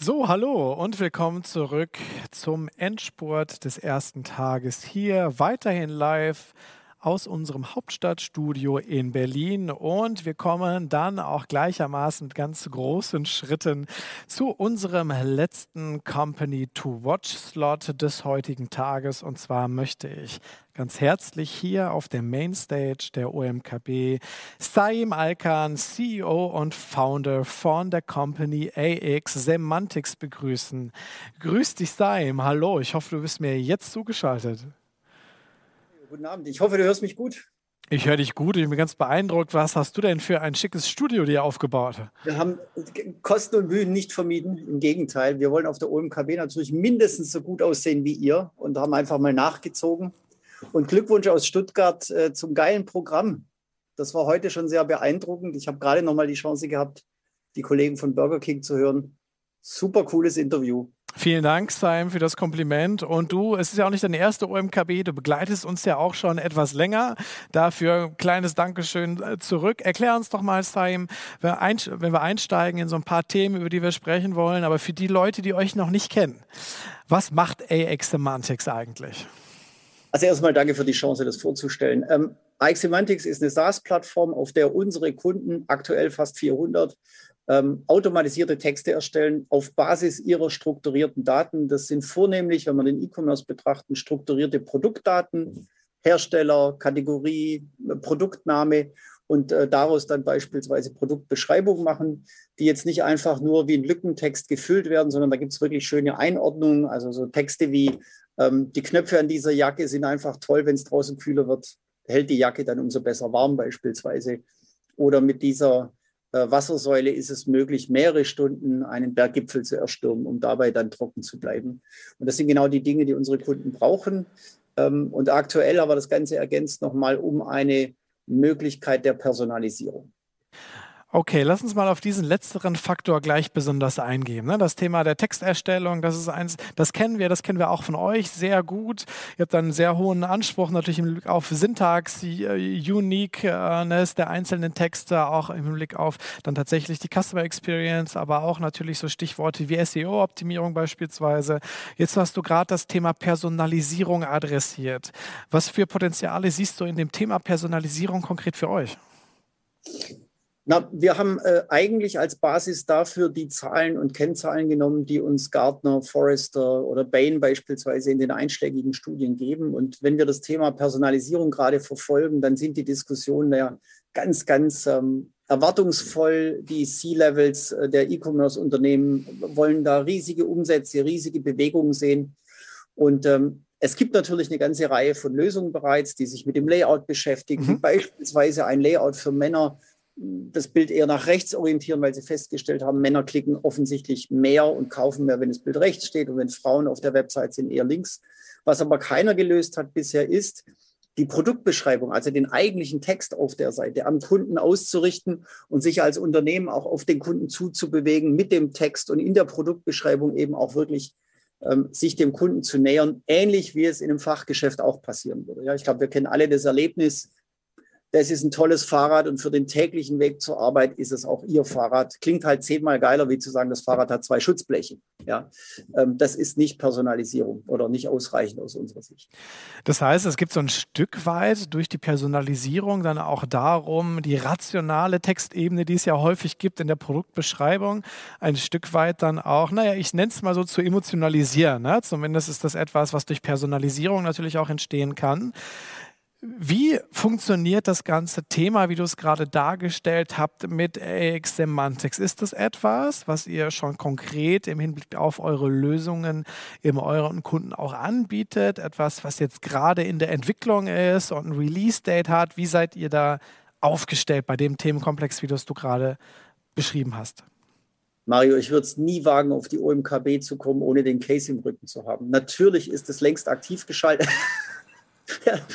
So, hallo und willkommen zurück zum Endspurt des ersten Tages hier, weiterhin live aus unserem Hauptstadtstudio in Berlin und wir kommen dann auch gleichermaßen mit ganz großen Schritten zu unserem letzten Company to Watch Slot des heutigen Tages und zwar möchte ich ganz herzlich hier auf der Mainstage der OMKB Saim Alkan, CEO und Founder von der Company AX Semantics begrüßen. Grüß dich, Saim. Hallo, ich hoffe, du bist mir jetzt zugeschaltet. Guten Abend, ich hoffe, du hörst mich gut. Ich höre dich gut, ich bin ganz beeindruckt. Was hast du denn für ein schickes Studio dir aufgebaut? Wir haben Kosten und Mühen nicht vermieden. Im Gegenteil, wir wollen auf der OMKB natürlich mindestens so gut aussehen wie ihr und haben einfach mal nachgezogen und Glückwunsch aus Stuttgart äh, zum geilen Programm. Das war heute schon sehr beeindruckend. Ich habe gerade noch mal die Chance gehabt, die Kollegen von Burger King zu hören. Super cooles Interview. Vielen Dank, Simon, für das Kompliment. Und du, es ist ja auch nicht deine erste OMKB, du begleitest uns ja auch schon etwas länger. Dafür ein kleines Dankeschön äh, zurück. Erklär uns doch mal, Simon, wenn wir einsteigen in so ein paar Themen, über die wir sprechen wollen, aber für die Leute, die euch noch nicht kennen, was macht AX Semantics eigentlich? Also erstmal danke für die Chance, das vorzustellen. Ähm, AX Semantics ist eine SaaS-Plattform, auf der unsere Kunden, aktuell fast 400, ähm, automatisierte Texte erstellen auf Basis ihrer strukturierten Daten. Das sind vornehmlich, wenn wir den E-Commerce betrachten, strukturierte Produktdaten, Hersteller, Kategorie, Produktname und äh, daraus dann beispielsweise Produktbeschreibungen machen, die jetzt nicht einfach nur wie ein Lückentext gefüllt werden, sondern da gibt es wirklich schöne Einordnungen, also so Texte wie ähm, die Knöpfe an dieser Jacke sind einfach toll, wenn es draußen kühler wird, hält die Jacke dann umso besser warm beispielsweise. Oder mit dieser äh, Wassersäule ist es möglich, mehrere Stunden einen Berggipfel zu erstürmen, um dabei dann trocken zu bleiben. Und das sind genau die Dinge, die unsere Kunden brauchen. Ähm, und aktuell aber das Ganze ergänzt nochmal um eine Möglichkeit der Personalisierung. Okay, lass uns mal auf diesen letzteren Faktor gleich besonders eingehen. Ne? Das Thema der Texterstellung, das ist eins, das kennen wir, das kennen wir auch von euch sehr gut. Ihr habt einen sehr hohen Anspruch natürlich im Blick auf Syntax, äh, Uniqueness der einzelnen Texte, auch im Blick auf dann tatsächlich die Customer Experience, aber auch natürlich so Stichworte wie SEO-Optimierung beispielsweise. Jetzt hast du gerade das Thema Personalisierung adressiert. Was für Potenziale siehst du in dem Thema Personalisierung konkret für euch? Na, wir haben äh, eigentlich als Basis dafür die Zahlen und Kennzahlen genommen, die uns Gartner, Forrester oder Bain beispielsweise in den einschlägigen Studien geben. Und wenn wir das Thema Personalisierung gerade verfolgen, dann sind die Diskussionen ja ganz, ganz ähm, erwartungsvoll. Die C-Levels äh, der E-Commerce-Unternehmen wollen da riesige Umsätze, riesige Bewegungen sehen. Und ähm, es gibt natürlich eine ganze Reihe von Lösungen bereits, die sich mit dem Layout beschäftigen, mhm. beispielsweise ein Layout für Männer das Bild eher nach rechts orientieren, weil sie festgestellt haben, Männer klicken offensichtlich mehr und kaufen mehr, wenn das Bild rechts steht und wenn Frauen auf der Website sind, eher links. Was aber keiner gelöst hat bisher ist, die Produktbeschreibung, also den eigentlichen Text auf der Seite am Kunden auszurichten und sich als Unternehmen auch auf den Kunden zuzubewegen mit dem Text und in der Produktbeschreibung eben auch wirklich ähm, sich dem Kunden zu nähern, ähnlich wie es in einem Fachgeschäft auch passieren würde. Ja, ich glaube, wir kennen alle das Erlebnis, das ist ein tolles Fahrrad und für den täglichen Weg zur Arbeit ist es auch Ihr Fahrrad. Klingt halt zehnmal geiler, wie zu sagen, das Fahrrad hat zwei Schutzbleche. Ja, ähm, das ist nicht Personalisierung oder nicht ausreichend aus unserer Sicht. Das heißt, es gibt so ein Stück weit durch die Personalisierung dann auch darum, die rationale Textebene, die es ja häufig gibt in der Produktbeschreibung, ein Stück weit dann auch, naja, ich nenne es mal so zu emotionalisieren. Ne? Zumindest ist das etwas, was durch Personalisierung natürlich auch entstehen kann. Wie funktioniert das ganze Thema, wie du es gerade dargestellt habt, mit AX Semantics? Ist das etwas, was ihr schon konkret im Hinblick auf eure Lösungen im euren Kunden auch anbietet? Etwas, was jetzt gerade in der Entwicklung ist und ein Release-Date hat? Wie seid ihr da aufgestellt bei dem Themenkomplex, wie du es du gerade beschrieben hast? Mario, ich würde es nie wagen, auf die OMKB zu kommen, ohne den Case im Rücken zu haben. Natürlich ist es längst aktiv geschaltet.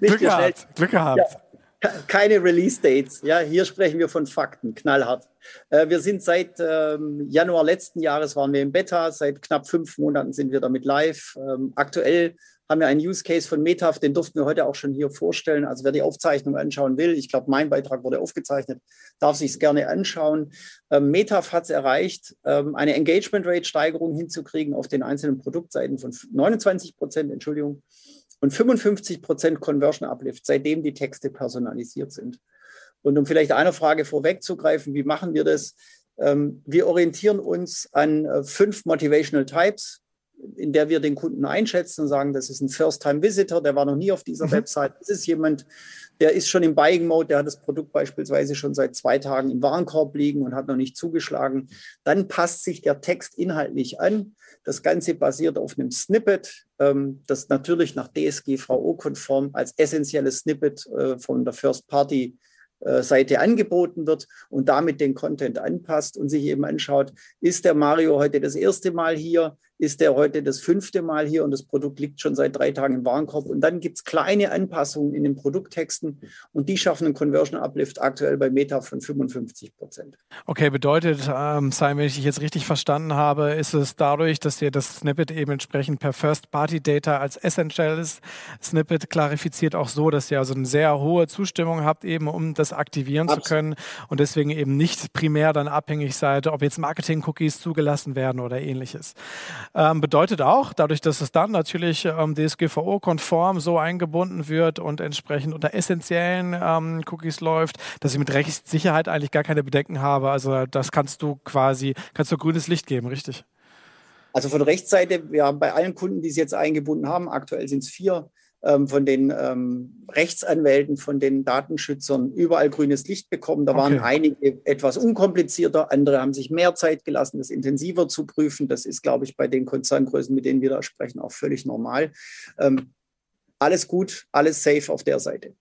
Glück gehabt. Glück gehabt. Ja, keine Release-Dates. Ja, hier sprechen wir von Fakten, knallhart. Äh, wir sind seit ähm, Januar letzten Jahres waren wir im Beta, seit knapp fünf Monaten sind wir damit live. Ähm, aktuell haben wir einen Use Case von Metaf, den durften wir heute auch schon hier vorstellen. Also wer die Aufzeichnung anschauen will, ich glaube, mein Beitrag wurde aufgezeichnet, darf sich es gerne anschauen. Ähm, Metaf hat es erreicht, ähm, eine Engagement Rate Steigerung hinzukriegen auf den einzelnen Produktseiten von 29 Prozent, Entschuldigung, und 55 Prozent Conversion Uplift, seitdem die Texte personalisiert sind. Und um vielleicht eine Frage vorwegzugreifen, wie machen wir das? Ähm, wir orientieren uns an äh, fünf Motivational Types in der wir den Kunden einschätzen und sagen, das ist ein First-Time-Visitor, der war noch nie auf dieser mhm. Website. Das ist jemand, der ist schon im Buying-Mode, der hat das Produkt beispielsweise schon seit zwei Tagen im Warenkorb liegen und hat noch nicht zugeschlagen. Dann passt sich der Text inhaltlich an. Das Ganze basiert auf einem Snippet, ähm, das natürlich nach DSGVO-konform als essentielles Snippet äh, von der First-Party äh, Seite angeboten wird und damit den Content anpasst und sich eben anschaut, ist der Mario heute das erste Mal hier, ist der heute das fünfte Mal hier und das Produkt liegt schon seit drei Tagen im Warenkorb. Und dann gibt es kleine Anpassungen in den Produkttexten und die schaffen einen Conversion Uplift aktuell bei Meta von 55 Prozent. Okay, bedeutet, ähm, Simon, wenn ich dich jetzt richtig verstanden habe, ist es dadurch, dass ihr das Snippet eben entsprechend per First-Party-Data als essentielles Snippet klarifiziert, auch so, dass ihr also eine sehr hohe Zustimmung habt, eben um das aktivieren Absolut. zu können und deswegen eben nicht primär dann abhängig seid, ob jetzt Marketing-Cookies zugelassen werden oder ähnliches. Ähm, bedeutet auch, dadurch, dass es dann natürlich ähm, DSGVO-konform so eingebunden wird und entsprechend unter essentiellen ähm, Cookies läuft, dass ich mit Rechtssicherheit eigentlich gar keine Bedenken habe. Also das kannst du quasi, kannst du grünes Licht geben, richtig? Also von Rechtsseite, wir haben bei allen Kunden, die es jetzt eingebunden haben, aktuell sind es vier, von den ähm, Rechtsanwälten, von den Datenschützern überall grünes Licht bekommen. Da okay. waren einige etwas unkomplizierter, andere haben sich mehr Zeit gelassen, das intensiver zu prüfen. Das ist, glaube ich, bei den Konzerngrößen, mit denen wir da sprechen, auch völlig normal. Ähm, alles gut, alles safe auf der Seite.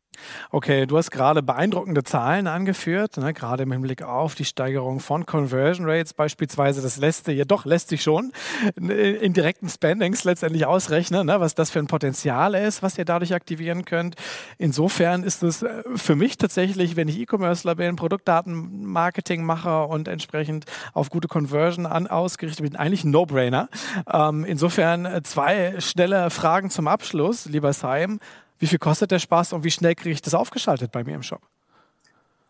Okay, du hast gerade beeindruckende Zahlen angeführt, ne, gerade im Hinblick auf die Steigerung von Conversion Rates beispielsweise. Das lässt sich, ja doch, lässt sich schon in direkten Spendings letztendlich ausrechnen, ne, was das für ein Potenzial ist, was ihr dadurch aktivieren könnt. Insofern ist es äh, für mich tatsächlich, wenn ich E-Commercer bin, Produktdatenmarketing mache und entsprechend auf gute Conversion an, ausgerichtet bin, eigentlich ein No-Brainer. Ähm, insofern äh, zwei schnelle Fragen zum Abschluss, lieber Simon. Wie viel kostet der Spaß und wie schnell kriege ich das aufgeschaltet bei mir im Shop?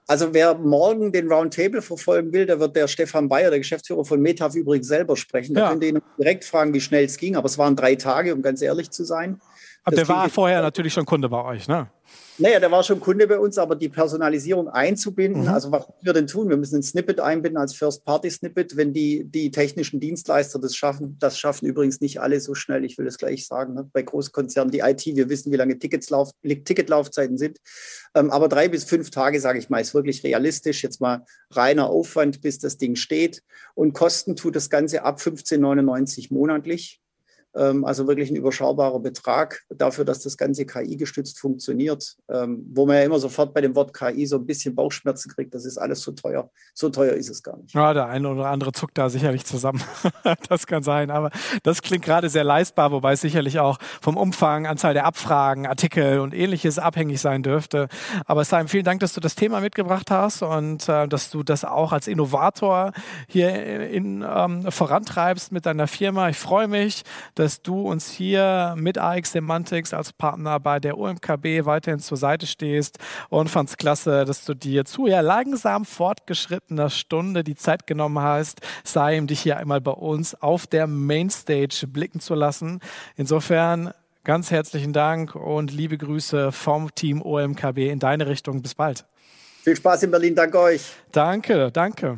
Also wer morgen den Roundtable verfolgen will, der wird der Stefan Bayer, der Geschäftsführer von Metaf, übrigens selber sprechen. Da ja. könnt ihr ihn direkt fragen, wie schnell es ging. Aber es waren drei Tage, um ganz ehrlich zu sein. Aber das der war vorher natürlich schon Kunde bei euch, ne? Naja, der war schon Kunde bei uns, aber die Personalisierung einzubinden, mhm. also was wir denn tun? Wir müssen ein Snippet einbinden als First-Party-Snippet, wenn die, die technischen Dienstleister das schaffen. Das schaffen übrigens nicht alle so schnell, ich will es gleich sagen. Ne? Bei Großkonzernen, die IT, wir wissen, wie lange Tickets lauf, Ticketlaufzeiten sind. Ähm, aber drei bis fünf Tage, sage ich mal, ist wirklich realistisch. Jetzt mal reiner Aufwand, bis das Ding steht. Und Kosten tut das Ganze ab 15,99 monatlich. Ähm, also wirklich ein überschaubarer Betrag dafür, dass das Ganze KI-gestützt funktioniert, ähm, wo man ja immer sofort bei dem Wort KI so ein bisschen Bauchschmerzen kriegt. Das ist alles so teuer. So teuer ist es gar nicht. Ja, der eine oder andere zuckt da sicherlich zusammen. das kann sein. Aber das klingt gerade sehr leistbar, wobei es sicherlich auch vom Umfang, Anzahl der Abfragen, Artikel und ähnliches abhängig sein dürfte. Aber Simon, vielen Dank, dass du das Thema mitgebracht hast und äh, dass du das auch als Innovator hier in, ähm, vorantreibst mit deiner Firma. Ich freue mich, dass dass du uns hier mit AX Semantics als Partner bei der OMKB weiterhin zur Seite stehst und fand es klasse, dass du dir zu ja langsam fortgeschrittener Stunde die Zeit genommen hast, sei dich hier einmal bei uns auf der Mainstage blicken zu lassen. Insofern ganz herzlichen Dank und liebe Grüße vom Team OMKB in deine Richtung. Bis bald. Viel Spaß in Berlin. Danke euch. Danke, danke.